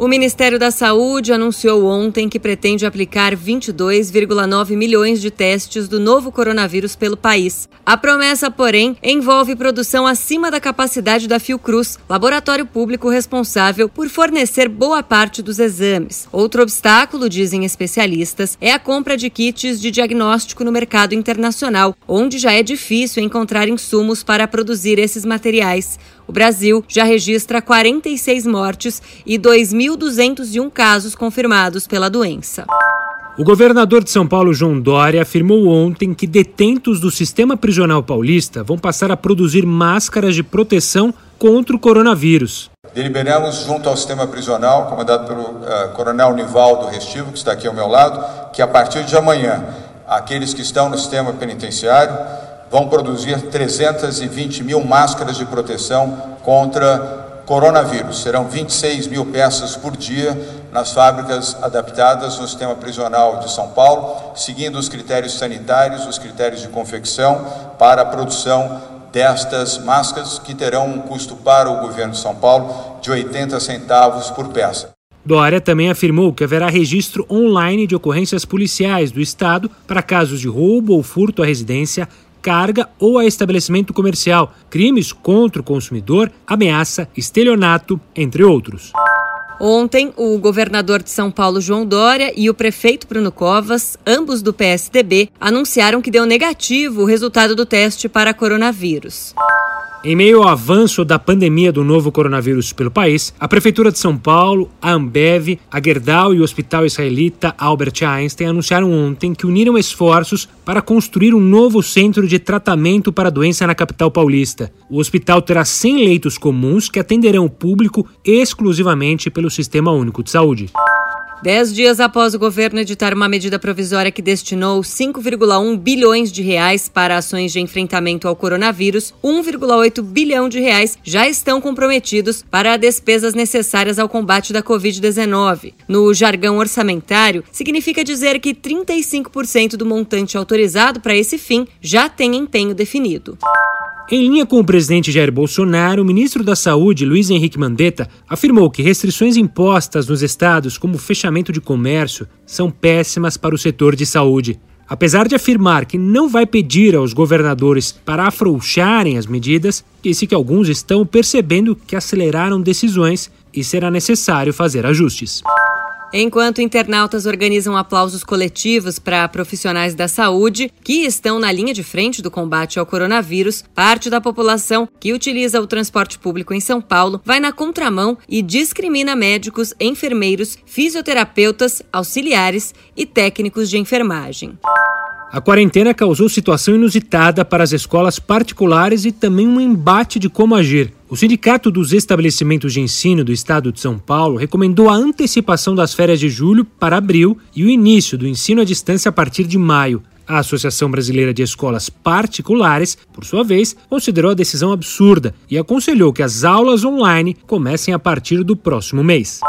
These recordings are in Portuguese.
O Ministério da Saúde anunciou ontem que pretende aplicar 22,9 milhões de testes do novo coronavírus pelo país. A promessa, porém, envolve produção acima da capacidade da Fiocruz, laboratório público responsável por fornecer boa parte dos exames. Outro obstáculo, dizem especialistas, é a compra de kits de diagnóstico no mercado internacional, onde já é difícil encontrar insumos para produzir esses materiais. O Brasil já registra 46 mortes e 2.201 casos confirmados pela doença. O governador de São Paulo, João Dória, afirmou ontem que detentos do sistema prisional paulista vão passar a produzir máscaras de proteção contra o coronavírus. Deliberamos junto ao sistema prisional, comandado pelo uh, coronel Nivaldo Restivo, que está aqui ao meu lado, que a partir de amanhã, aqueles que estão no sistema penitenciário vão produzir 320 mil máscaras de proteção contra coronavírus. Serão 26 mil peças por dia nas fábricas adaptadas no sistema prisional de São Paulo, seguindo os critérios sanitários, os critérios de confecção para a produção destas máscaras, que terão um custo para o governo de São Paulo de 80 centavos por peça. Dória também afirmou que haverá registro online de ocorrências policiais do Estado para casos de roubo ou furto à residência carga ou a estabelecimento comercial, crimes contra o consumidor, ameaça, estelionato, entre outros. Ontem, o governador de São Paulo, João Dória, e o prefeito Bruno Covas, ambos do PSDB, anunciaram que deu negativo o resultado do teste para coronavírus. Em meio ao avanço da pandemia do novo coronavírus pelo país, a Prefeitura de São Paulo, a Ambev, a Gerdau e o Hospital Israelita Albert Einstein anunciaram ontem que uniram esforços para construir um novo centro de tratamento para a doença na capital paulista. O hospital terá 100 leitos comuns que atenderão o público exclusivamente pelo Sistema Único de Saúde. Dez dias após o governo editar uma medida provisória que destinou 5,1 bilhões de reais para ações de enfrentamento ao coronavírus, 1,8 bilhão de reais já estão comprometidos para despesas necessárias ao combate da Covid-19. No jargão orçamentário, significa dizer que 35% do montante autorizado para esse fim já tem empenho definido. Em linha com o presidente Jair Bolsonaro, o ministro da Saúde, Luiz Henrique Mandetta, afirmou que restrições impostas nos estados, como fechamento de comércio, são péssimas para o setor de saúde. Apesar de afirmar que não vai pedir aos governadores para afrouxarem as medidas, disse que alguns estão percebendo que aceleraram decisões e será necessário fazer ajustes. Enquanto internautas organizam aplausos coletivos para profissionais da saúde que estão na linha de frente do combate ao coronavírus, parte da população que utiliza o transporte público em São Paulo vai na contramão e discrimina médicos, enfermeiros, fisioterapeutas, auxiliares e técnicos de enfermagem. A quarentena causou situação inusitada para as escolas particulares e também um embate de como agir. O Sindicato dos Estabelecimentos de Ensino do Estado de São Paulo recomendou a antecipação das férias de julho para abril e o início do ensino à distância a partir de maio. A Associação Brasileira de Escolas Particulares, por sua vez, considerou a decisão absurda e aconselhou que as aulas online comecem a partir do próximo mês.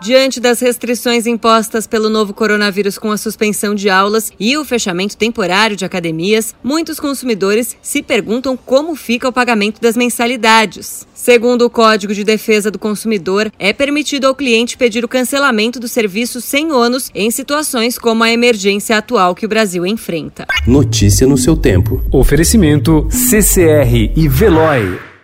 Diante das restrições impostas pelo novo coronavírus com a suspensão de aulas e o fechamento temporário de academias, muitos consumidores se perguntam como fica o pagamento das mensalidades. Segundo o Código de Defesa do Consumidor, é permitido ao cliente pedir o cancelamento do serviço sem ônus em situações como a emergência atual que o Brasil enfrenta. Notícia no seu tempo. Oferecimento CCR e Veloy.